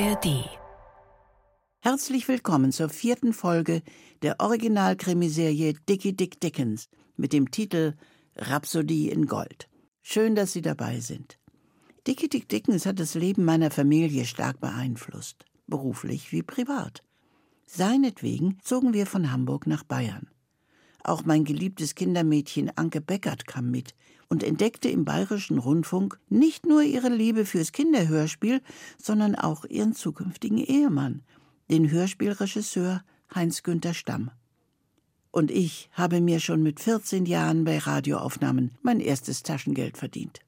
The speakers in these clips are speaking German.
ARD. Herzlich willkommen zur vierten Folge der Originalkrimiserie Dickie Dick Dickens mit dem Titel Rhapsodie in Gold. Schön, dass Sie dabei sind. Dickie Dick Dickens hat das Leben meiner Familie stark beeinflusst, beruflich wie privat. Seinetwegen zogen wir von Hamburg nach Bayern. Auch mein geliebtes Kindermädchen Anke Beckert kam mit und entdeckte im bayerischen Rundfunk nicht nur ihre Liebe fürs Kinderhörspiel, sondern auch ihren zukünftigen Ehemann, den Hörspielregisseur Heinz-Günther Stamm. Und ich habe mir schon mit 14 Jahren bei Radioaufnahmen mein erstes Taschengeld verdient.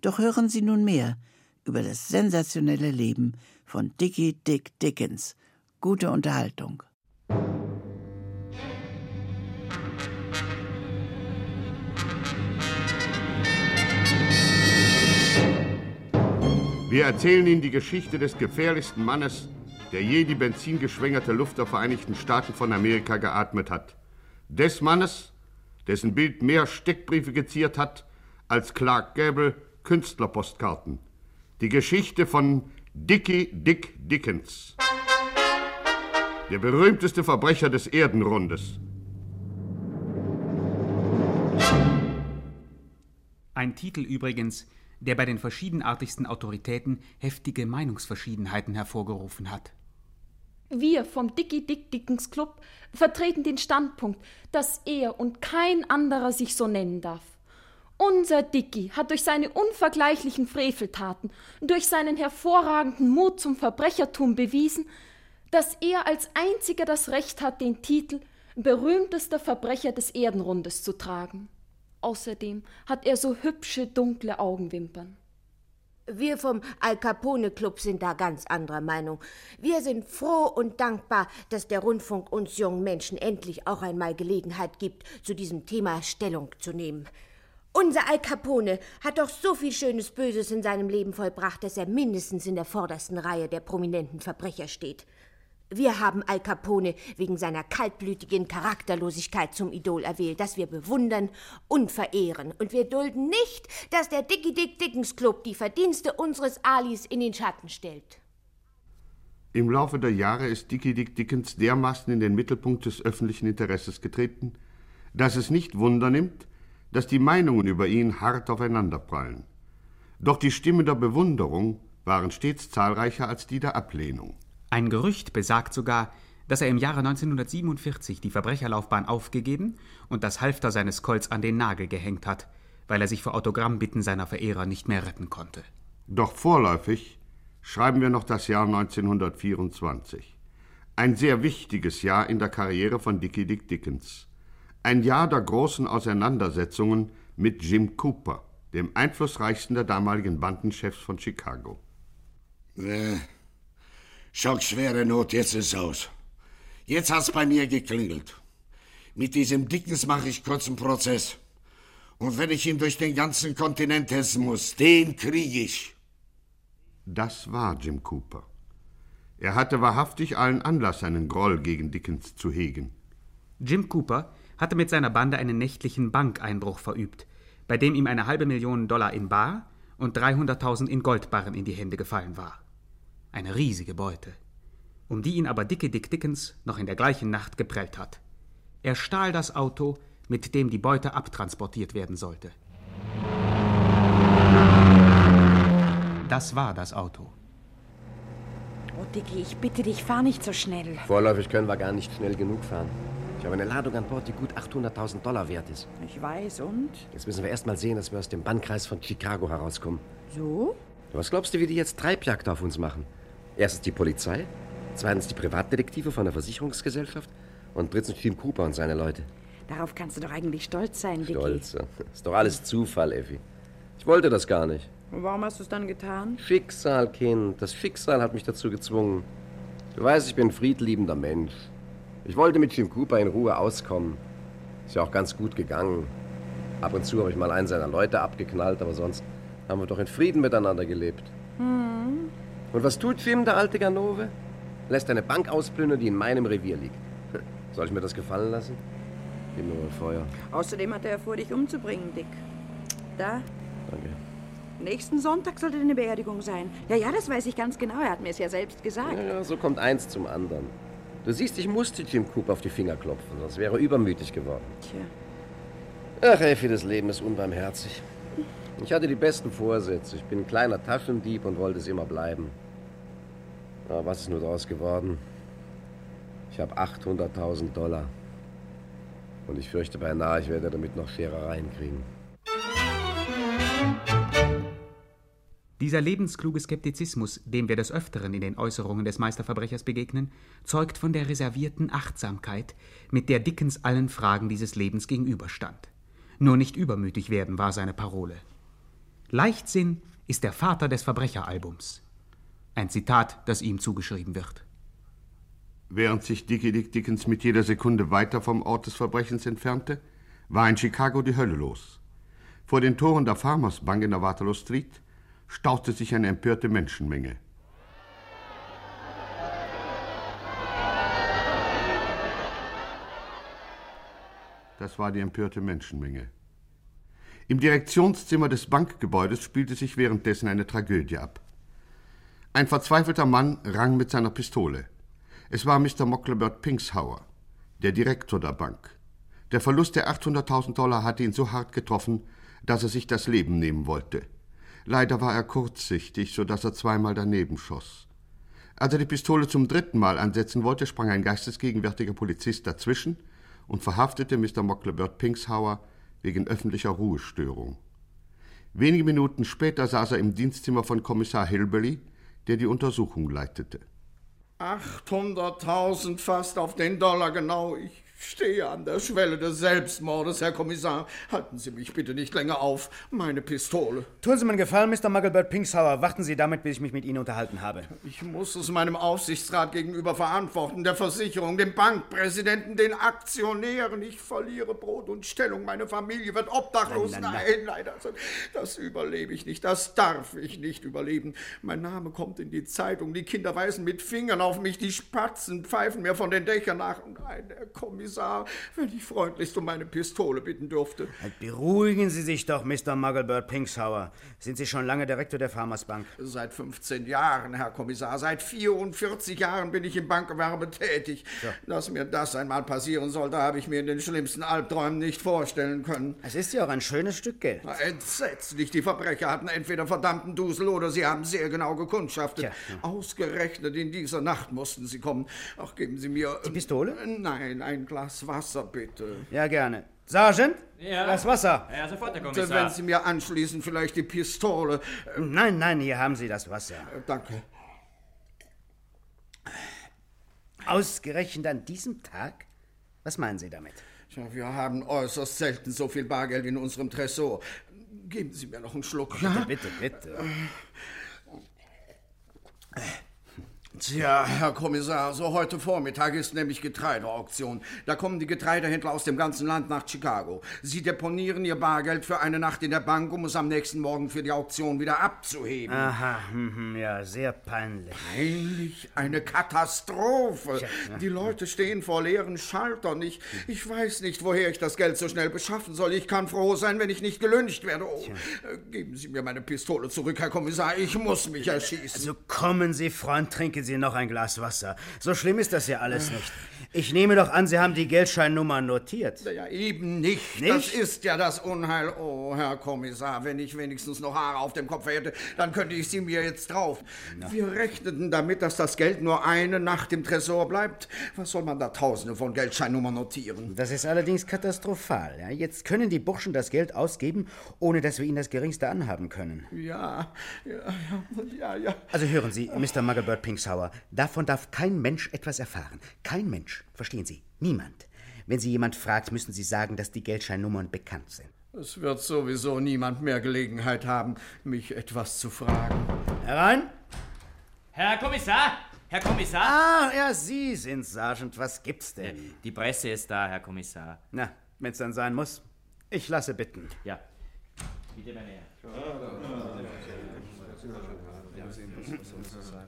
Doch hören Sie nun mehr über das sensationelle Leben von Dickie Dick Dickens. Gute Unterhaltung. Wir erzählen Ihnen die Geschichte des gefährlichsten Mannes, der je die benzingeschwängerte Luft der Vereinigten Staaten von Amerika geatmet hat. Des Mannes, dessen Bild mehr Steckbriefe geziert hat als Clark Gable Künstlerpostkarten. Die Geschichte von Dickie Dick Dickens. Der berühmteste Verbrecher des Erdenrundes. Ein Titel übrigens, der bei den verschiedenartigsten Autoritäten heftige Meinungsverschiedenheiten hervorgerufen hat. Wir vom Dickie Dick Dickens Club vertreten den Standpunkt, dass er und kein anderer sich so nennen darf. Unser Dicky hat durch seine unvergleichlichen Freveltaten, durch seinen hervorragenden Mut zum Verbrechertum bewiesen, dass er als einziger das Recht hat, den Titel berühmtester Verbrecher des Erdenrundes zu tragen. Außerdem hat er so hübsche, dunkle Augenwimpern. Wir vom Al Capone Club sind da ganz anderer Meinung. Wir sind froh und dankbar, dass der Rundfunk uns jungen Menschen endlich auch einmal Gelegenheit gibt, zu diesem Thema Stellung zu nehmen. Unser Al Capone hat doch so viel schönes Böses in seinem Leben vollbracht, dass er mindestens in der vordersten Reihe der prominenten Verbrecher steht. Wir haben Al Capone wegen seiner kaltblütigen Charakterlosigkeit zum Idol erwählt, das wir bewundern und verehren. Und wir dulden nicht, dass der Dickie Dick Dickens Club die Verdienste unseres Alis in den Schatten stellt. Im Laufe der Jahre ist Dickie Dick Dickens dermaßen in den Mittelpunkt des öffentlichen Interesses getreten, dass es nicht Wunder nimmt, dass die Meinungen über ihn hart aufeinanderprallen. Doch die Stimmen der Bewunderung waren stets zahlreicher als die der Ablehnung. Ein Gerücht besagt sogar, dass er im Jahre 1947 die Verbrecherlaufbahn aufgegeben und das Halfter seines Colts an den Nagel gehängt hat, weil er sich vor Autogrammbitten seiner Verehrer nicht mehr retten konnte. Doch vorläufig schreiben wir noch das Jahr 1924. Ein sehr wichtiges Jahr in der Karriere von Dickie Dick Dickens. Ein Jahr der großen Auseinandersetzungen mit Jim Cooper, dem einflussreichsten der damaligen Bandenchefs von Chicago. Äh, schockschwere Not, jetzt ist aus. Jetzt hat's bei mir geklingelt. Mit diesem Dickens mache ich kurzen Prozess. Und wenn ich ihn durch den ganzen Kontinent hetzen muss, den kriege ich. Das war Jim Cooper. Er hatte wahrhaftig allen Anlass, einen Groll gegen Dickens zu hegen. Jim Cooper hatte mit seiner Bande einen nächtlichen Bankeinbruch verübt, bei dem ihm eine halbe Million Dollar in Bar und 300.000 in Goldbarren in die Hände gefallen war. Eine riesige Beute, um die ihn aber Dicke Dick Dickens noch in der gleichen Nacht geprellt hat. Er stahl das Auto, mit dem die Beute abtransportiert werden sollte. Das war das Auto. Oh, Dicky, ich bitte dich, fahr nicht so schnell. Vorläufig können wir gar nicht schnell genug fahren. Ich habe eine Ladung an Bord, die gut 800.000 Dollar wert ist. Ich weiß, und? Jetzt müssen wir erst mal sehen, dass wir aus dem Bannkreis von Chicago herauskommen. So? Was glaubst du, wie die jetzt Treibjagd auf uns machen? Erstens die Polizei, zweitens die Privatdetektive von der Versicherungsgesellschaft und drittens Jim Cooper und seine Leute. Darauf kannst du doch eigentlich stolz sein, Dicky. Stolz. Ist doch alles Zufall, Effi. Ich wollte das gar nicht. Und warum hast du es dann getan? Schicksal, Kind. Das Schicksal hat mich dazu gezwungen. Du weißt, ich bin ein friedliebender Mensch. Ich wollte mit Jim Cooper in Ruhe auskommen. Ist ja auch ganz gut gegangen. Ab und zu habe ich mal einen seiner Leute abgeknallt, aber sonst haben wir doch in Frieden miteinander gelebt. Hm. Und was tut Jim, der alte Ganove? Lässt eine Bank ausplündern, die in meinem Revier liegt. Soll ich mir das gefallen lassen? Gib mir mal Feuer. Außerdem hat er vor, dich umzubringen, Dick. Da, Danke. Nächsten Sonntag sollte eine Beerdigung sein. Ja, ja, das weiß ich ganz genau. Er hat mir es ja selbst gesagt. Ja, ja, so kommt eins zum anderen. Du siehst, ich musste Jim Cooper auf die Finger klopfen, sonst wäre er übermütig geworden. Tja. Ach, Effi, das Leben ist unbarmherzig. Ich hatte die besten Vorsätze. Ich bin ein kleiner Taschendieb und wollte es immer bleiben. Aber was ist nur daraus geworden? Ich habe 800.000 Dollar. Und ich fürchte beinahe, ich werde damit noch Scherereien kriegen. Dieser lebenskluge Skeptizismus, dem wir des Öfteren in den Äußerungen des Meisterverbrechers begegnen, zeugt von der reservierten Achtsamkeit, mit der Dickens allen Fragen dieses Lebens gegenüberstand. Nur nicht übermütig werden war seine Parole. Leichtsinn ist der Vater des Verbrecheralbums. Ein Zitat, das ihm zugeschrieben wird. Während sich Dickie Dick Dickens mit jeder Sekunde weiter vom Ort des Verbrechens entfernte, war in Chicago die Hölle los. Vor den Toren der Farmers Bank in der Waterloo Street staute sich eine empörte Menschenmenge. Das war die empörte Menschenmenge. Im Direktionszimmer des Bankgebäudes spielte sich währenddessen eine Tragödie ab. Ein verzweifelter Mann rang mit seiner Pistole. Es war Mr. Mocklebert Pinkshauer, der Direktor der Bank. Der Verlust der 800.000 Dollar hatte ihn so hart getroffen, dass er sich das Leben nehmen wollte. Leider war er kurzsichtig, so dass er zweimal daneben schoss. Als er die Pistole zum dritten Mal ansetzen wollte, sprang ein geistesgegenwärtiger Polizist dazwischen und verhaftete Mr. Mocklebert Pinkshauer wegen öffentlicher Ruhestörung. Wenige Minuten später saß er im Dienstzimmer von Kommissar Hilberly, der die Untersuchung leitete. 800.000 fast auf den Dollar genau. Ich stehe an der Schwelle des Selbstmordes, Herr Kommissar. Halten Sie mich bitte nicht länger auf. Meine Pistole. Tun Sie mir einen Gefallen, Mr. Mugglebert Pinkshauer. Warten Sie damit, bis ich mich mit Ihnen unterhalten habe. Ich muss es meinem Aufsichtsrat gegenüber verantworten, der Versicherung, dem Bankpräsidenten, den Aktionären. Ich verliere Brot und Stellung. Meine Familie wird obdachlos. Nein, nein, nein, nein das, das überlebe ich nicht. Das darf ich nicht überleben. Mein Name kommt in die Zeitung. Die Kinder weisen mit Fingern auf mich. Die Spatzen pfeifen mir von den Dächern nach. Nein, Herr Kommissar. Kommissar, wenn ich freundlichst um meine Pistole bitten dürfte. Halt, beruhigen Sie sich doch, Mr. Mugglebird Pinkshauer. Sind Sie schon lange Direktor der Farmers Bank? Seit 15 Jahren, Herr Kommissar. Seit 44 Jahren bin ich im Bankgewerbe tätig. Ja. Dass mir das einmal passieren sollte, habe ich mir in den schlimmsten Albträumen nicht vorstellen können. Es ist ja auch ein schönes Stück Geld. Entsetzlich. Die Verbrecher hatten entweder verdammten Dusel oder sie haben sehr genau gekundschaftet. Ja. Ausgerechnet in dieser Nacht mussten sie kommen. Ach, geben Sie mir... Die Pistole? Nein, ein Glas Glas Wasser, bitte. Ja, gerne. Sergeant? Ja. Glas Wasser. Ja, sofort, Herr Kommissar. Wenn Sie mir anschließen, vielleicht die Pistole. Nein, nein, hier haben Sie das Wasser. Danke. Ausgerechnet an diesem Tag? Was meinen Sie damit? Ja, wir haben äußerst selten so viel Bargeld in unserem Tresor. Geben Sie mir noch einen Schluck. Ja, bitte, bitte. Tja, Herr Kommissar, so heute Vormittag ist nämlich Getreideauktion. Da kommen die Getreidehändler aus dem ganzen Land nach Chicago. Sie deponieren ihr Bargeld für eine Nacht in der Bank, um es am nächsten Morgen für die Auktion wieder abzuheben. Aha, hm, ja, sehr peinlich. Peinlich? Eine Katastrophe. Die Leute stehen vor leeren Schaltern. Ich, ich weiß nicht, woher ich das Geld so schnell beschaffen soll. Ich kann froh sein, wenn ich nicht gelüncht werde. Oh, äh, geben Sie mir meine Pistole zurück, Herr Kommissar. Ich muss mich erschießen. Also kommen Sie, Freund, trinken Sie noch ein Glas Wasser. So schlimm ist das ja alles nicht. Ich nehme doch an, Sie haben die Geldscheinnummer notiert. Ja, eben nicht. nicht. Das ist ja das Unheil. Oh, Herr Kommissar, wenn ich wenigstens noch Haare auf dem Kopf hätte, dann könnte ich sie mir jetzt drauf. Na. Wir rechneten damit, dass das Geld nur eine Nacht im Tresor bleibt. Was soll man da Tausende von Geldscheinnummern notieren? Das ist allerdings katastrophal. Ja? Jetzt können die Burschen das Geld ausgeben, ohne dass wir ihnen das Geringste anhaben können. Ja, ja, ja, ja. Also hören Sie, Mr. Mugglebird Pinksauer, davon darf kein Mensch etwas erfahren. Kein Mensch. Verstehen Sie? Niemand. Wenn Sie jemand fragt, müssen Sie sagen, dass die Geldscheinnummern bekannt sind. Es wird sowieso niemand mehr Gelegenheit haben, mich etwas zu fragen. Herein! Herr Kommissar! Herr Kommissar! Ah, ja, Sie sind Sergeant. Was gibt's denn? Die Presse ist da, Herr Kommissar. Na, wenn's dann sein muss. Ich lasse bitten. Ja. Bitte, meine Herren.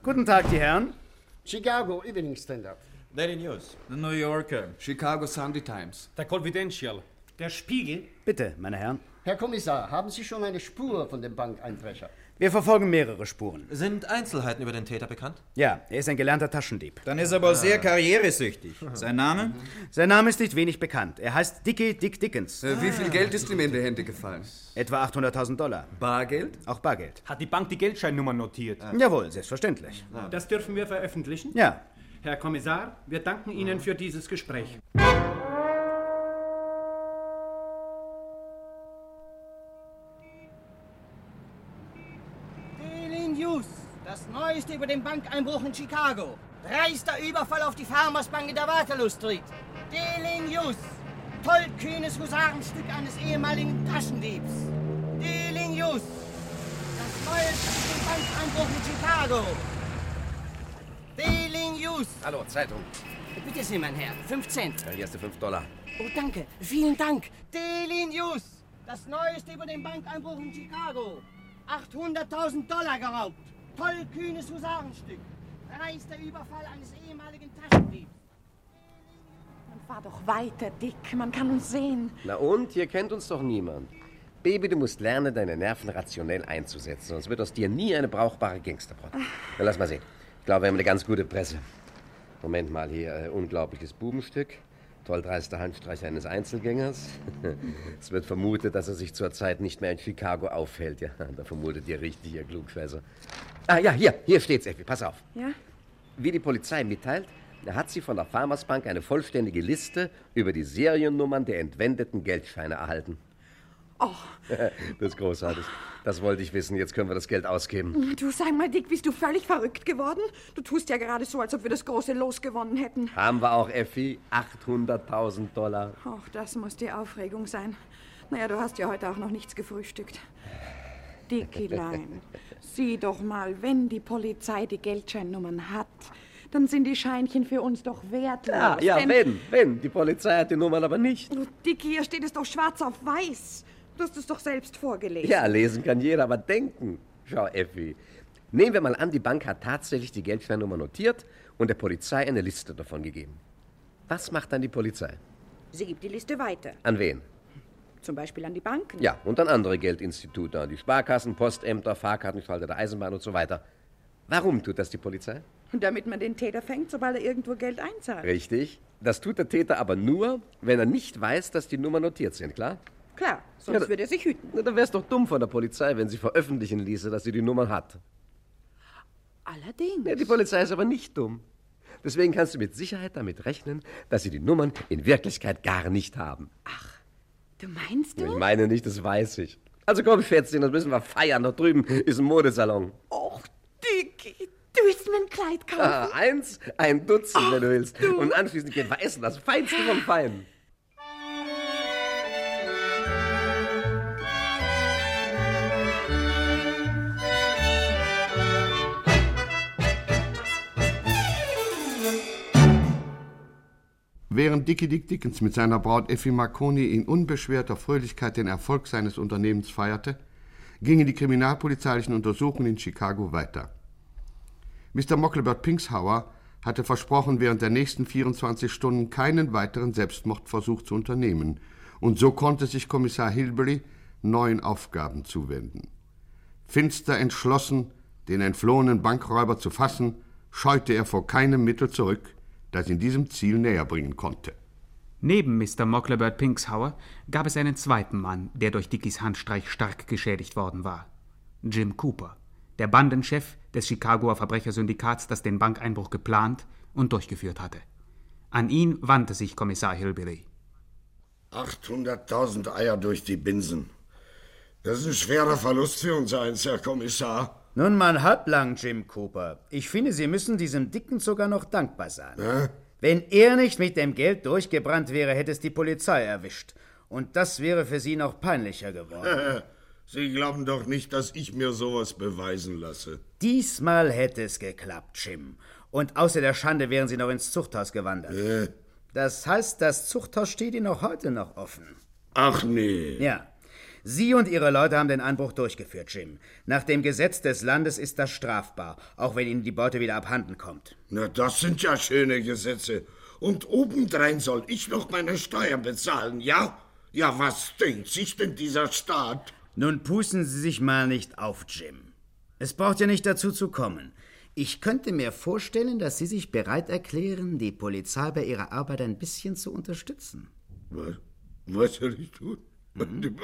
Guten Tag, die Herren. Chicago Evening Standard. Daily News. The New Yorker. Chicago Sunday Times. Der Confidential. Der Spiegel. Bitte, meine Herren. Herr Kommissar, haben Sie schon eine Spur von dem Bankeinbrecher? Wir verfolgen mehrere Spuren. Sind Einzelheiten über den Täter bekannt? Ja, er ist ein gelernter Taschendieb. Dann ist er aber sehr karrieresüchtig. Sein Name? Sein Name ist nicht wenig bekannt. Er heißt Dickie Dick Dickens. Äh, wie viel Geld ist ihm in die Hände gefallen? Etwa 800.000 Dollar. Bargeld? Auch Bargeld. Hat die Bank die Geldscheinnummer notiert? Jawohl, selbstverständlich. Das dürfen wir veröffentlichen? Ja. Herr Kommissar, wir danken Ihnen für dieses Gespräch. Über den Bankeinbruch in Chicago. Dreister Überfall auf die Farmers Bank in der Waterloo Street. News. Tollkühnes Husarenstück eines ehemaligen Taschendiebs. News. Das Neueste über den Bankeinbruch in Chicago. News. Hallo, Zeitung. Bitte sehr, mein Herr. Fünf Cent. Ja, hier hast du 5 Dollar. Oh, danke. Vielen Dank. Daily News. Das Neueste über den Bankeinbruch in Chicago. 800.000 Dollar geraubt. Tollkühnes Husarenstück. Reichster Überfall eines ehemaligen Taschendiebs. Fahr doch weiter, Dick. Man kann uns sehen. Na und? Hier kennt uns doch niemand. Baby, du musst lernen, deine Nerven rationell einzusetzen, sonst wird aus dir nie eine brauchbare Gangsterbrot. Na, lass mal sehen. Ich glaube, wir haben eine ganz gute Presse. Moment mal hier, äh, unglaubliches Bubenstück. Toll dreister Handstreich eines Einzelgängers. es wird vermutet, dass er sich zurzeit nicht mehr in Chicago aufhält. Ja, da vermutet ihr richtig, ihr Klugscheißer. Ah ja, hier, hier steht's, Effi, pass auf. Ja? Wie die Polizei mitteilt, hat sie von der Farmers Bank eine vollständige Liste über die Seriennummern der entwendeten Geldscheine erhalten. Oh. Das ist großartig. Das wollte ich wissen. Jetzt können wir das Geld ausgeben. Du sag mal, Dick, bist du völlig verrückt geworden? Du tust ja gerade so, als ob wir das große Los gewonnen hätten. Haben wir auch, Effi? 800.000 Dollar. Ach, das muss die Aufregung sein. Naja, du hast ja heute auch noch nichts gefrühstückt. Dickilein, sieh doch mal, wenn die Polizei die Geldscheinnummern hat, dann sind die Scheinchen für uns doch wertlos. Ja, ja, wenn, wenn. Die Polizei hat die Nummern aber nicht. Dicky, hier steht es doch schwarz auf weiß. Du hast es doch selbst vorgelesen. Ja, lesen kann jeder, aber denken. Schau, Effi. Nehmen wir mal an, die Bank hat tatsächlich die Geldscheinnummer notiert und der Polizei eine Liste davon gegeben. Was macht dann die Polizei? Sie gibt die Liste weiter. An wen? Zum Beispiel an die Banken. Ja, und an andere Geldinstitute, an die Sparkassen, Postämter, Fahrkartenschalter der Eisenbahn und so weiter. Warum tut das die Polizei? Damit man den Täter fängt, sobald er irgendwo Geld einzahlt. Richtig. Das tut der Täter aber nur, wenn er nicht weiß, dass die Nummern notiert sind, klar? Klar, sonst Ja, würde er sich hüten. Na, dann wär's doch dumm von der Polizei, wenn sie veröffentlichen ließe, dass sie die Nummern hat. Allerdings. Ja, die Polizei ist aber nicht dumm. Deswegen kannst du mit Sicherheit damit rechnen, dass sie die Nummern in Wirklichkeit gar nicht haben. Du meinst du? Ich meine nicht, das weiß ich. Also komm, Schätzchen, das müssen wir feiern. Da drüben ist ein Modesalon. Och, Dicky, du willst mir ein Kleid kaufen? Ah, eins, ein Dutzend, wenn du willst. Und anschließend gehen wir essen, das Feinste vom Feinen. Während Dickie Dick Dickens mit seiner Braut Effie Marconi in unbeschwerter Fröhlichkeit den Erfolg seines Unternehmens feierte, gingen die kriminalpolizeilichen Untersuchungen in Chicago weiter. Mr. Mocklebert Pinkshauer hatte versprochen, während der nächsten 24 Stunden keinen weiteren Selbstmordversuch zu unternehmen, und so konnte sich Kommissar Hilbury neuen Aufgaben zuwenden. Finster entschlossen, den entflohenen Bankräuber zu fassen, scheute er vor keinem Mittel zurück, das ihn diesem Ziel näher bringen konnte. Neben Mr. Mocklebert Pinkshauer gab es einen zweiten Mann, der durch Dickies Handstreich stark geschädigt worden war. Jim Cooper, der Bandenchef des Chicagoer Verbrechersyndikats, das den Bankeinbruch geplant und durchgeführt hatte. An ihn wandte sich Kommissar Hillbilly. 800.000 Eier durch die Binsen. Das ist ein schwerer Verlust für uns eins, Herr Kommissar. Nun mal halblang, Jim Cooper. Ich finde, Sie müssen diesem Dicken sogar noch dankbar sein. Hä? Wenn er nicht mit dem Geld durchgebrannt wäre, hätte es die Polizei erwischt. Und das wäre für Sie noch peinlicher geworden. Sie glauben doch nicht, dass ich mir sowas beweisen lasse. Diesmal hätte es geklappt, Jim. Und außer der Schande wären Sie noch ins Zuchthaus gewandert. Äh. Das heißt, das Zuchthaus steht Ihnen auch heute noch offen. Ach nee. Ja. Sie und Ihre Leute haben den Einbruch durchgeführt, Jim. Nach dem Gesetz des Landes ist das strafbar, auch wenn Ihnen die Beute wieder abhanden kommt. Na, das sind ja schöne Gesetze. Und obendrein soll ich noch meine Steuern bezahlen, ja? Ja, was denkt sich denn dieser Staat? Nun pusten Sie sich mal nicht auf, Jim. Es braucht ja nicht dazu zu kommen. Ich könnte mir vorstellen, dass Sie sich bereit erklären, die Polizei bei ihrer Arbeit ein bisschen zu unterstützen. Was, was soll ich tun? Mhm.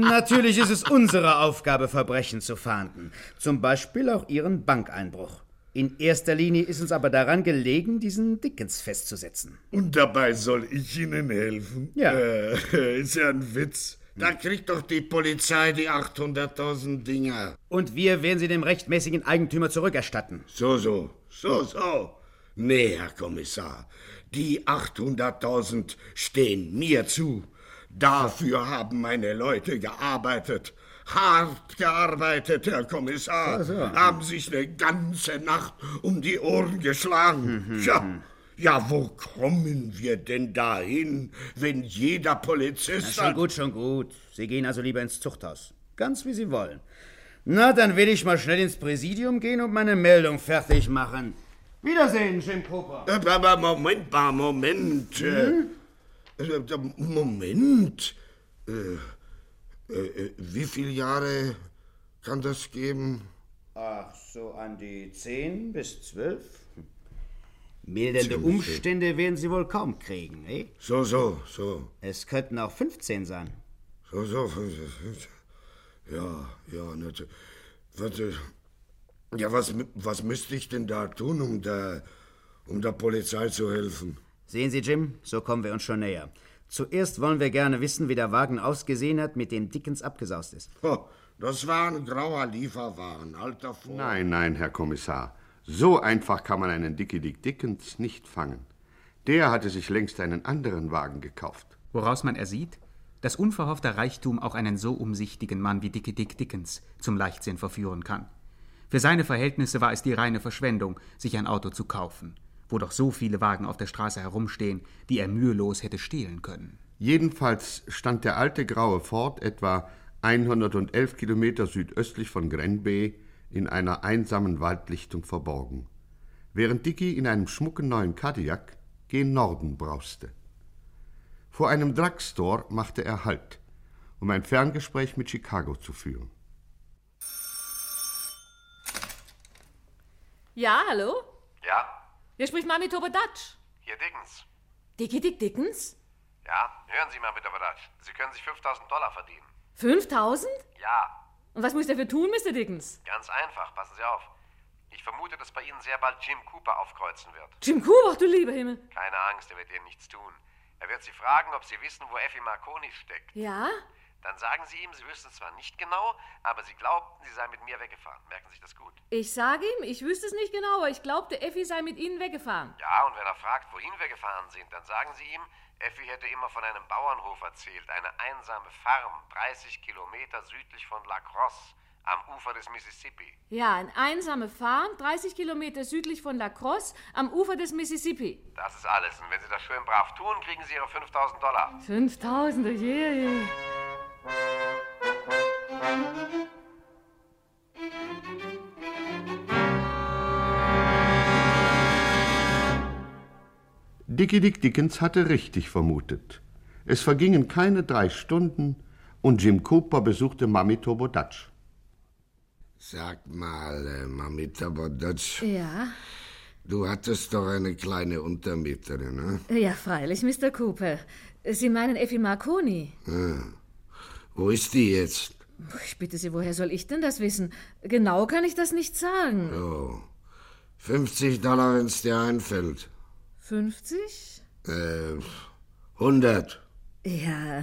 Natürlich ist es unsere Aufgabe, Verbrechen zu fahnden. Zum Beispiel auch Ihren Bankeinbruch. In erster Linie ist uns aber daran gelegen, diesen Dickens festzusetzen. Und dabei soll ich Ihnen helfen? Ja. Äh, ist ja ein Witz. Da kriegt doch die Polizei die 800.000 Dinger. Und wir werden sie dem rechtmäßigen Eigentümer zurückerstatten. So, so, so, so. Nee, Herr Kommissar, die 800.000 stehen mir zu. Dafür haben meine Leute gearbeitet. Hart gearbeitet, Herr Kommissar. So, so. Haben sich eine ganze Nacht um die Ohren geschlagen. Mhm, Tja, mhm. ja, wo kommen wir denn dahin, wenn jeder Polizist... Na, schon gut, schon gut. Sie gehen also lieber ins Zuchthaus. Ganz wie Sie wollen. Na, dann will ich mal schnell ins Präsidium gehen und meine Meldung fertig machen. Wiedersehen, Jim Cooper. Äh, Moment mal, Moment. äh, Moment. Äh, äh, wie viele Jahre kann das geben? Ach, so an die zehn bis zwölf. Mildernde Zehn bis Umstände werden Sie wohl kaum kriegen, eh? So, so, so. Es könnten auch 15 sein. So, so. Ja, ja, natürlich. Warte. Ja, was, was müsste ich denn da tun, um der, um der Polizei zu helfen? Sehen Sie, Jim, so kommen wir uns schon näher. Zuerst wollen wir gerne wissen, wie der Wagen ausgesehen hat, mit dem Dickens abgesaust ist. Ho, das war ein grauer Lieferwagen, alter Vor. Nein, nein, Herr Kommissar. So einfach kann man einen Dickie Dick Dickens nicht fangen. Der hatte sich längst einen anderen Wagen gekauft. Woraus man ersieht, dass unverhoffter Reichtum auch einen so umsichtigen Mann wie Dickie Dick Dickens zum Leichtsinn verführen kann. Für seine Verhältnisse war es die reine Verschwendung, sich ein Auto zu kaufen, wo doch so viele Wagen auf der Straße herumstehen, die er mühelos hätte stehlen können. Jedenfalls stand der alte graue Ford etwa 111 Kilometer südöstlich von Grenby in einer einsamen Waldlichtung verborgen, während Dicky in einem schmucken neuen Cadillac gen Norden brauste. Vor einem Drugstore machte er Halt, um ein Ferngespräch mit Chicago zu führen. Ja, hallo? Ja, Hier spricht Mami Tobodatsch. hier Dickens. Dickie Dick Dickens? Ja, hören Sie mal mit der Verdatsch. Sie können sich 5000 Dollar verdienen. 5000? Ja, Und was muss ich dafür tun, Mr. Dickens? ganz einfach. Passen Sie auf. Ich vermute, dass bei Ihnen sehr bald Jim Cooper aufkreuzen wird. Jim Cooper, du lieber Himmel. Keine Angst, er wird Ihnen nichts tun. Er wird Sie fragen, ob Sie wissen, wo Effie Marconi steckt. Ja? Dann sagen Sie ihm, Sie wüssten zwar nicht genau, aber Sie glaubten, Sie sei mit mir weggefahren. Merken Sie sich das gut. Ich sage ihm, ich wüsste es nicht genau, aber ich glaubte, Effi sei mit Ihnen weggefahren. Ja, und wenn er fragt, wohin wir gefahren sind, dann sagen Sie ihm, Effi hätte immer von einem Bauernhof erzählt, eine einsame Farm, 30 Kilometer südlich von La Crosse, am Ufer des Mississippi. Ja, eine einsame Farm, 30 Kilometer südlich von La Crosse, am Ufer des Mississippi. Das ist alles. Und wenn Sie das schön brav tun, kriegen Sie Ihre 5000 Dollar. 5000, oh je, je. Dickie Dick Dickens hatte richtig vermutet. Es vergingen keine drei Stunden und Jim Cooper besuchte Mami Tobodatsch. Sag mal, äh, Mamita Bodotsch, Ja, du hattest doch eine kleine Untermieterin, ne? ja, freilich, Mr. Cooper. Sie meinen Effi Marconi. Ah. Wo ist die jetzt? Ich bitte Sie, woher soll ich denn das wissen? Genau kann ich das nicht sagen. Oh. 50 Dollar, wenn's dir einfällt. 50? Äh, 100. Ja,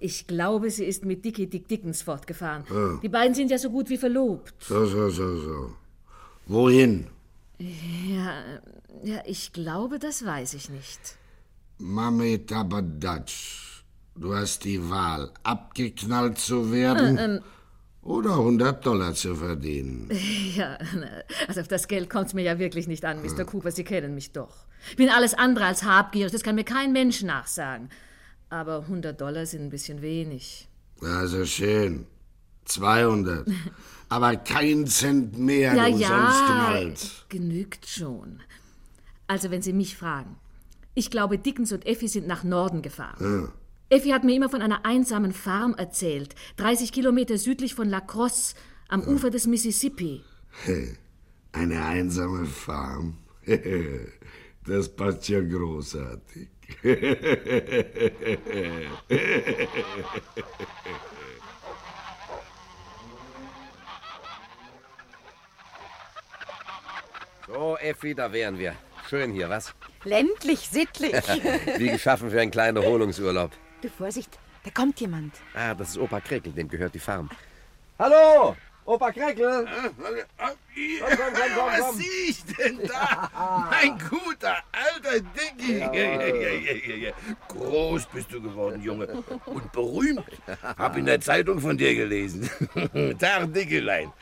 ich glaube, sie ist mit Dickie Dick Dickens fortgefahren. Ah. Die beiden sind ja so gut wie verlobt. So, so, so, so. Wohin? Ja, ja, ich glaube, das weiß ich nicht. Mami Tabadatsch, du hast die Wahl, abgeknallt zu werden Äh, ähm. oder 100 Dollar zu verdienen. Ja, also auf das Geld kommt es mir ja wirklich nicht an, Mr. Cooper, Sie kennen mich doch. Ich bin alles andere als habgierig, das kann mir kein Mensch nachsagen. Aber 100 Dollar sind ein bisschen wenig. Also schön. 200. Aber kein Cent mehr, ja, du ja, sonst knallt. genügt schon. Also, wenn Sie mich fragen, Ich glaube, Dickens und Effi sind nach Norden gefahren. Ah. Effi hat mir immer von einer einsamen Farm erzählt, 30 Kilometer südlich von La Crosse, am Ufer des Mississippi. Eine einsame Farm. Das passt ja großartig. So, Effi, da wären wir. Schön hier, was? Ländlich, sittlich. Wie geschaffen für einen kleinen Erholungsurlaub. Du, Vorsicht, da kommt jemand. Ah, das ist Opa Kreckel, dem gehört die Farm. Hallo, Opa Kreckel. Komm, komm, komm, komm, Was sehe ich denn da? Mein guter, alter Dicky. Jawohl. Groß bist du geworden, Junge. Und berühmt. Hab in der Zeitung von dir gelesen. Tag, Dickelein.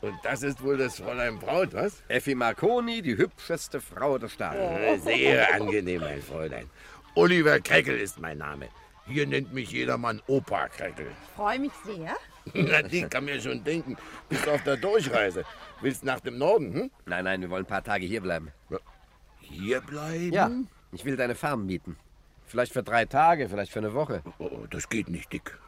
Und das ist wohl das Fräulein Braut, was? Effi Marconi, die hübscheste Frau der Stadt. Sehr angenehm, mein Fräulein. Oliver Kreckel ist mein Name. Hier nennt mich jedermann Opa Kreckel. Freue mich sehr. Na, die kann mir schon denken. Bist auf der Durchreise. Willst nach dem Norden, hm? Nein, nein, wir wollen ein paar Tage hier bleiben. Hier bleiben? Ja, ich will deine Farm mieten. Vielleicht für drei Tage, vielleicht für eine Woche. Oh, das geht nicht, Dick.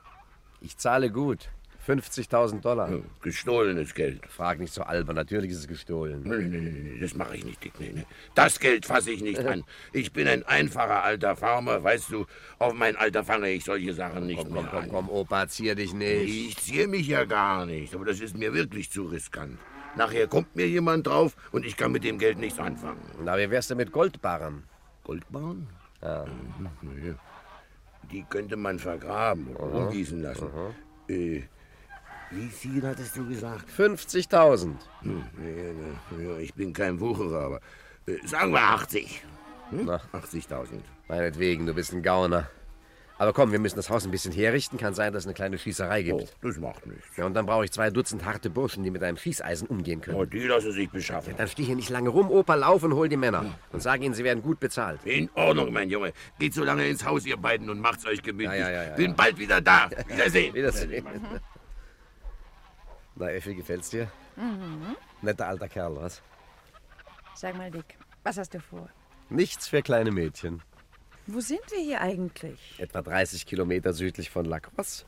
Ich zahle gut. 50.000 Dollar. gestohlenes Geld. Frag nicht so albern, natürlich ist es gestohlen. Nee, nee, nee, das mache ich nicht, Dick. Nee, nee. Das Geld fasse ich nicht an. Ich bin ein einfacher alter Farmer, weißt du. Auf mein Alter fange ich solche Sachen nicht Komm, mehr komm, komm, an. komm, Opa, zier dich nicht. Ich ziehe mich ja gar nicht, aber das ist mir wirklich zu riskant. Nachher kommt mir jemand drauf und ich kann mit dem Geld nichts anfangen. Na, wie wär's denn mit Goldbarren? Goldbarren? Ja. Mhm. Die könnte man vergraben oder Aha. umgießen lassen. Äh, wie viel hattest du gesagt? 50.000. Hm, ja, ja, ja, ich bin kein Wucherer, aber äh, sagen wir 80. Hm? 80.000. Meinetwegen, du bist ein Gauner. Aber komm, wir müssen das Haus ein bisschen herrichten. Kann sein, dass es eine kleine Schießerei gibt. Oh, das macht nichts. Ja, und dann brauche ich zwei Dutzend harte Burschen, die mit einem Schießeisen umgehen können. Oh, die lassen sich beschaffen. Dann steh hier nicht lange rum, Opa, lauf und hol die Männer. Und sag ihnen, sie werden gut bezahlt. In Ordnung, mein Junge. Geht so lange ins Haus, ihr beiden, und macht's euch gemütlich. Ja, ja, ja, ja, Bin ja. bald wieder da. Wiedersehen. Wiedersehen. Na, Effi, gefällt's dir? Mhm. Netter alter Kerl, was? Sag mal, Dick, was hast du vor? Nichts für kleine Mädchen. Wo sind wir hier eigentlich? Etwa 30 Kilometer südlich von La Crosse.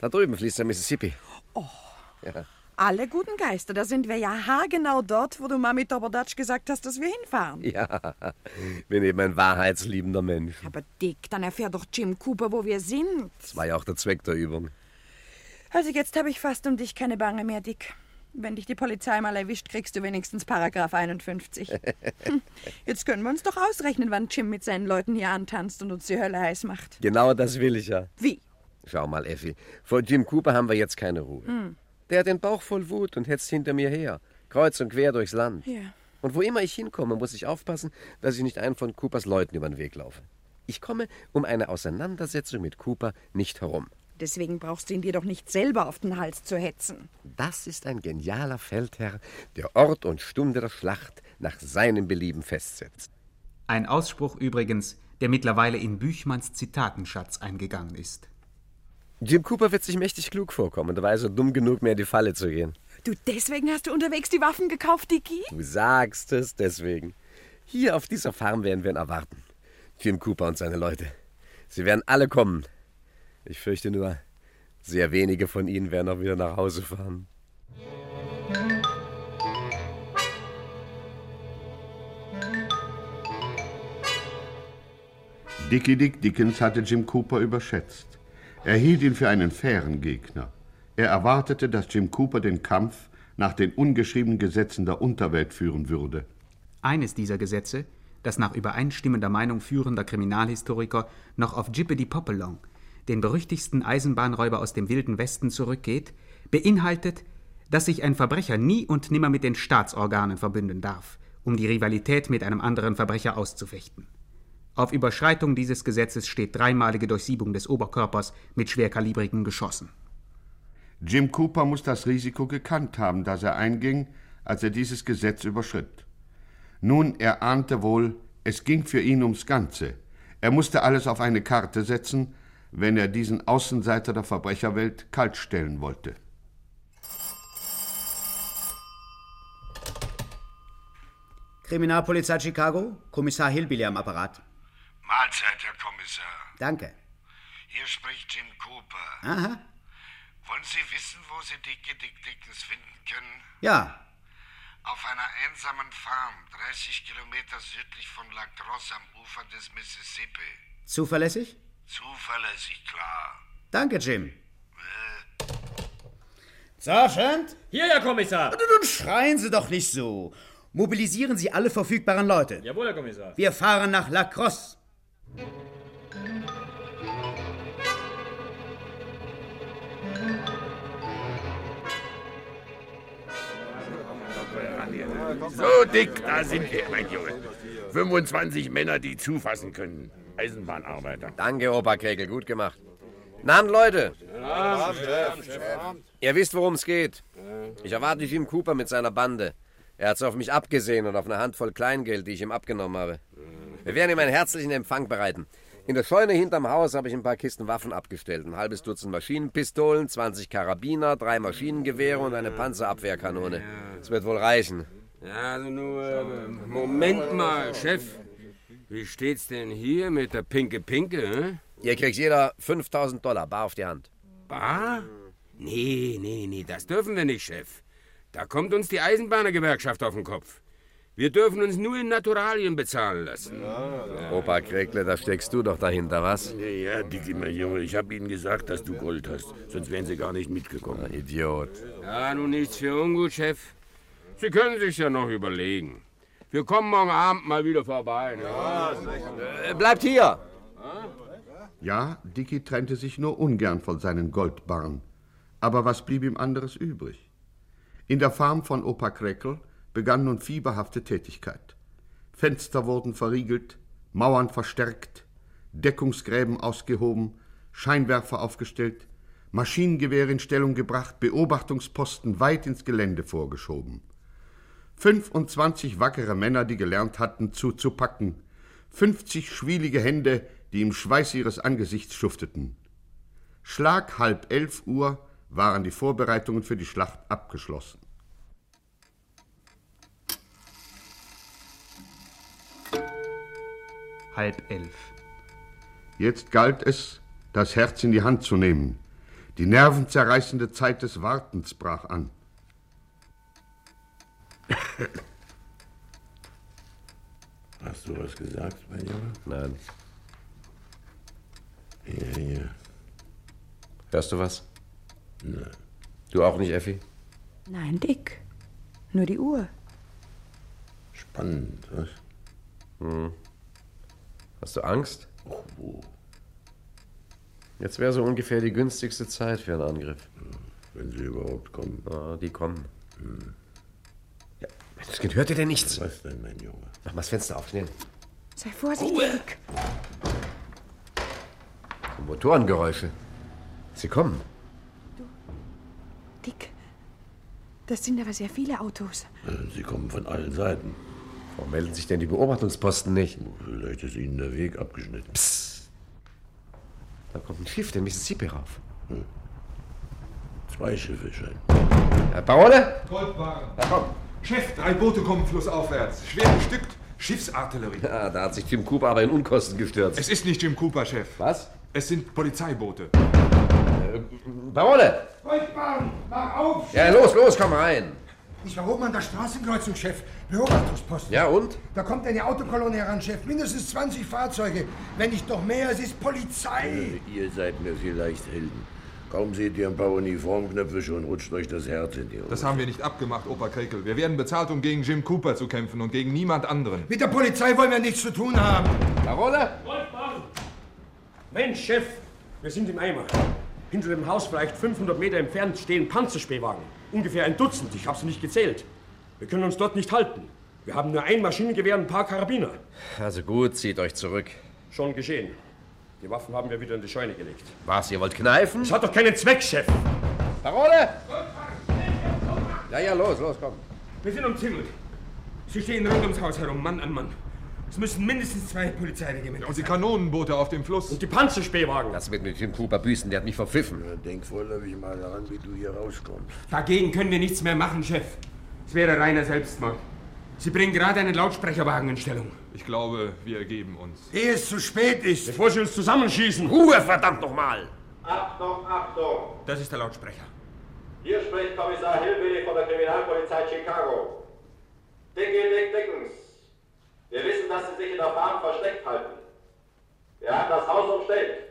Da drüben fließt der Mississippi. Oh. Ja. Alle guten Geister, da sind wir ja haargenau dort, wo du Mami Tobodatsch gesagt hast, dass wir hinfahren. ja, bin eben ein wahrheitsliebender Mensch. Aber Dick, dann erfährt doch Jim Cooper, wo wir sind. Das war ja auch der Zweck der Übung. Also jetzt habe ich fast um dich keine Bange mehr, Dick. Wenn dich die Polizei mal erwischt, kriegst du wenigstens Paragraph 51. Hm, Jetzt können wir uns doch ausrechnen, wann Jim mit seinen Leuten hier antanzt und uns die Hölle heiß macht. Genau das will ich ja. Wie? Schau mal, Effi. Vor Jim Cooper haben wir jetzt keine Ruhe. Hm. Der hat den Bauch voll Wut und hetzt hinter mir her. Kreuz und quer durchs Land. Ja. Und wo immer ich hinkomme, muss ich aufpassen, dass ich nicht einen von Coopers Leuten über den Weg laufe. Ich komme um eine Auseinandersetzung mit Cooper nicht herum. Deswegen brauchst du ihn dir doch nicht selber auf den Hals zu hetzen. Das ist ein genialer Feldherr, der Ort und Stunde der Schlacht nach seinem Belieben festsetzt. Ein Ausspruch übrigens, der mittlerweile in Büchmanns Zitatenschatz eingegangen ist. Jim Cooper wird sich mächtig klug vorkommen, da war er so dumm genug, mehr in die Falle zu gehen. Du, deswegen hast du unterwegs die Waffen gekauft, Dicky? Du sagst es deswegen. Hier auf dieser Farm werden wir ihn erwarten. Jim Cooper und seine Leute. Sie werden alle kommen. Ich fürchte nur, sehr wenige von ihnen werden auch wieder nach Hause fahren. Dickie Dick Dickens hatte Jim Cooper überschätzt. Er hielt ihn für einen fairen Gegner. Er erwartete, dass Jim Cooper den Kampf nach den ungeschriebenen Gesetzen der Unterwelt führen würde. Eines dieser Gesetze, das nach übereinstimmender Meinung führender Kriminalhistoriker noch auf Jippity Popalong, den berüchtigsten Eisenbahnräuber aus dem Wilden Westen, zurückgeht, beinhaltet, dass sich ein Verbrecher nie und nimmer mit den Staatsorganen verbünden darf, um die Rivalität mit einem anderen Verbrecher auszufechten. Auf Überschreitung dieses Gesetzes steht dreimalige Durchsiebung des Oberkörpers mit schwerkalibrigen Geschossen. Jim Cooper muss das Risiko gekannt haben, das er einging, als er dieses Gesetz überschritt. Nun, er ahnte wohl, es ging für ihn ums Ganze. Er musste alles auf eine Karte setzen, wenn er diesen Außenseiter der Verbrecherwelt kaltstellen wollte. Kriminalpolizei Chicago, Kommissar Hillbilly am Apparat. Mahlzeit, Herr Kommissar. Danke. Hier spricht Jim Cooper. Aha. Wollen Sie wissen, wo Sie Dicke Dick Dickens finden können? Ja. Auf einer einsamen Farm, 30 Kilometer südlich von La Crosse am Ufer des Mississippi. Zuverlässig? Zuverlässig, klar. Danke, Jim. Sergeant? Hier, Herr Kommissar. Nun schreien Sie doch nicht so. Mobilisieren Sie alle verfügbaren Leute. Jawohl, Herr Kommissar. Wir fahren nach La Crosse. So dick, da sind wir, mein Junge. 25 Männer, die zufassen können. Eisenbahnarbeiter. Danke, Opa Kegel, gut gemacht. Na, Leute, ihr wisst, worum es geht. Ich erwarte Jim Cooper mit seiner Bande. Er hat's auf mich abgesehen und auf eine Handvoll Kleingeld, die ich ihm abgenommen habe. Wir werden ihm einen herzlichen Empfang bereiten. In der Scheune hinterm Haus habe ich ein paar Kisten Waffen abgestellt. Ein halbes Dutzend Maschinenpistolen, 20 Karabiner, drei Maschinengewehre und eine Panzerabwehrkanone. Das wird wohl reichen. Ja, also nur, äh, Moment mal, Chef. Wie steht's denn hier mit der Pinke Pinke, hä? Ihr kriegt jeder 5000 Dollar, bar auf die Hand. Bar? Nee, nee, nee, das dürfen wir nicht, Chef. Da kommt uns die Eisenbahnergewerkschaft auf den Kopf. Wir dürfen uns nur in Naturalien bezahlen lassen. Opa Kregle, da steckst du doch dahinter, was? Ja, ja, Dicky, mein Junge, ich habe Ihnen gesagt, dass du Gold hast. Sonst wären Sie gar nicht mitgekommen. Idiot. Ja, nun nichts für ungut, Chef. Sie können sich ja noch überlegen. Wir kommen morgen Abend mal wieder vorbei. Ne? Äh, bleibt hier! Ja, Dicky trennte sich nur ungern von seinen Goldbarren. Aber was blieb ihm anderes übrig? In der Farm von Opa Kreckel begann nun fieberhafte Tätigkeit. Fenster wurden verriegelt, Mauern verstärkt, Deckungsgräben ausgehoben, Scheinwerfer aufgestellt, Maschinengewehr in Stellung gebracht, Beobachtungsposten weit ins Gelände vorgeschoben. 25 wackere Männer, die gelernt hatten, zuzupacken, 50 schwielige Hände, die im Schweiß ihres Angesichts schufteten. Schlag halb elf Uhr waren die Vorbereitungen für die Schlacht abgeschlossen. Halb elf. Jetzt galt es, das Herz in die Hand zu nehmen. Die nervenzerreißende Zeit des Wartens brach an. Hast du was gesagt, mein Junge? Nein. Hier, hier. Hörst du was? Nein. Du auch nicht, Effi? Nein, Dick. Nur die Uhr. Spannend, was? Hm. Hast du Angst? Och, wo? Jetzt wäre so ungefähr die günstigste Zeit für einen Angriff. Wenn sie überhaupt kommen. Ah, die kommen. Hm. Das Kind hört ihr denn nichts? Was denn, mein Junge? Mach mal das Fenster auf, schnell. Sei vorsichtig. Motorengeräusche. Sie kommen. Dick, das sind aber sehr viele Autos. Äh, Sie kommen von allen Seiten. Warum melden sich denn die Beobachtungsposten nicht? Vielleicht ist Ihnen der Weg abgeschnitten. Psst. Da kommt ein Schiff, der Mississippi rauf. Hm. Zwei Schiffe scheinen. Herr Parole? Goldbarren. Ja, komm. Chef, drei Boote kommen flussaufwärts. Schwer bestückt. Schiffsartillerie. Ja, da hat sich Jim Cooper aber in Unkosten gestürzt. Es ist nicht Jim Cooper, Chef. Was? Es sind Polizeiboote. Äh, Parole! Goldbarren, mach auf! Ja, los, los, komm rein. Ich war oben an der Straßenkreuzung, Chef. Beobachtungsposten. Ja, und? Da kommt eine Autokolonne heran, Chef. Mindestens 20 Fahrzeuge. Wenn nicht noch mehr, es ist Polizei. Äh, Ihr seid mir vielleicht Helden. Kaum seht ihr ein paar Uniformknöpfe, schon rutscht euch das Herz in die Hose. Das haben wir nicht abgemacht, Opa Krekel. Wir werden bezahlt, um gegen Jim Cooper zu kämpfen und gegen niemand anderen. Mit der Polizei wollen wir nichts zu tun haben. Parole? Mensch, Chef, wir sind im Eimer. Hinter dem Haus, vielleicht 500 Meter entfernt, stehen Panzerspähwagen. Ungefähr ein Dutzend, ich habe sie nicht gezählt. Wir können uns dort nicht halten. Wir haben nur ein Maschinengewehr und ein paar Karabiner. Also gut, zieht euch zurück. Schon geschehen. Die Waffen haben wir wieder in die Scheune gelegt. Was, ihr wollt kneifen? Das hat doch keinen Zweck, Chef. Parole! Ja, ja, los, los, komm. Wir sind umzingelt. Sie stehen rund ums Haus herum, Mann an Mann. Es müssen mindestens zwei Polizeiregimenter Und die Kanonenboote auf dem Fluss. Und die Panzerspähwagen. Das wird mit Jim Cooper büßen, der hat mich verpfiffen. Ja, denk vorläufig mal daran, wie du hier rauskommst. Dagegen können wir nichts mehr machen, Chef. Es wäre reiner Selbstmord. Sie bringen gerade einen Lautsprecherwagen in Stellung. Ich glaube, wir ergeben uns. Ehe es zu spät ist. Bevor Sie uns zusammenschießen. Ruhe, verdammt nochmal! Achtung, Achtung! Das ist der Lautsprecher. Hier spricht Kommissar Hillbilly von der Kriminalpolizei Chicago. Dickie Dick Dickens. Wir wissen, dass Sie sich in der Farm versteckt halten. Wir haben das Haus umstellt.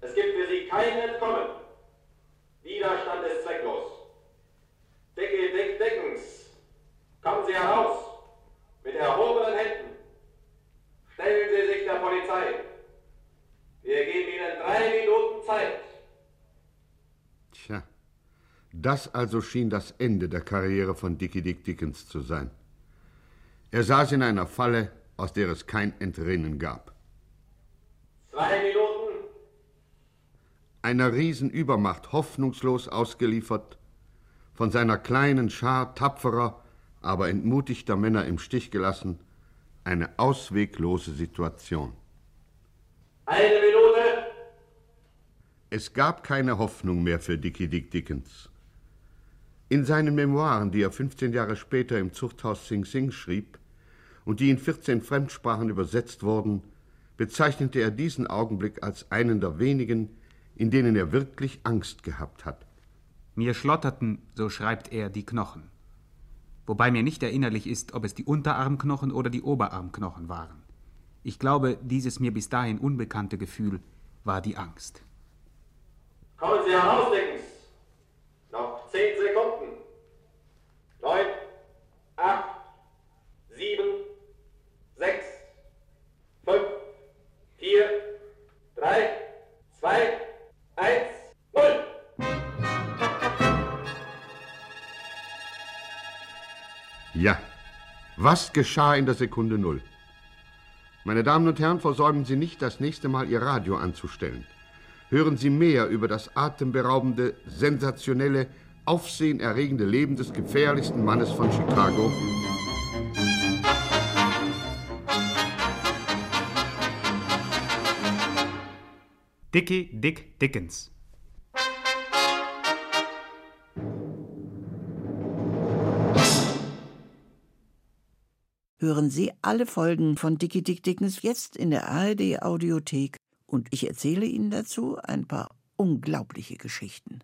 Es gibt für Sie kein Entkommen. Widerstand ist zwecklos. Dickie Dick Dickens. Kommen Sie heraus. Mit erhobenen Händen. Stellen Sie sich der Polizei. Wir geben Ihnen drei Minuten Zeit. Tja, das also schien das Ende der Karriere von Dickie Dick Dickens zu sein. Er saß in einer Falle, aus der es kein Entrinnen gab. Zwei Minuten. Einer Riesenübermacht hoffnungslos ausgeliefert, von seiner kleinen Schar tapferer, aber entmutigter Männer im Stich gelassen, eine ausweglose Situation. Eine Minute. Es gab keine Hoffnung mehr für Dickie Dick Dickens. In seinen Memoiren, die er 15 Jahre später im Zuchthaus Sing Sing schrieb und die in 14 Fremdsprachen übersetzt wurden, bezeichnete er diesen Augenblick als einen der wenigen, in denen er wirklich Angst gehabt hat. Mir schlotterten, so schreibt er, die Knochen. Wobei mir nicht erinnerlich ist, ob es die Unterarmknochen oder die Oberarmknochen waren. Ich glaube, dieses mir bis dahin unbekannte Gefühl war die Angst. Kommen Sie heraus, Dickens. Was geschah in der Sekunde Null? Meine Damen und Herren, versäumen Sie nicht, das nächste Mal Ihr Radio anzustellen. Hören Sie mehr über das atemberaubende, sensationelle, aufsehenerregende Leben des gefährlichsten Mannes von Chicago. Dickie Dick Dickens. Hören Sie alle Folgen von Dickie Dick Dickens jetzt in der ARD Audiothek und ich erzähle Ihnen dazu ein paar unglaubliche Geschichten.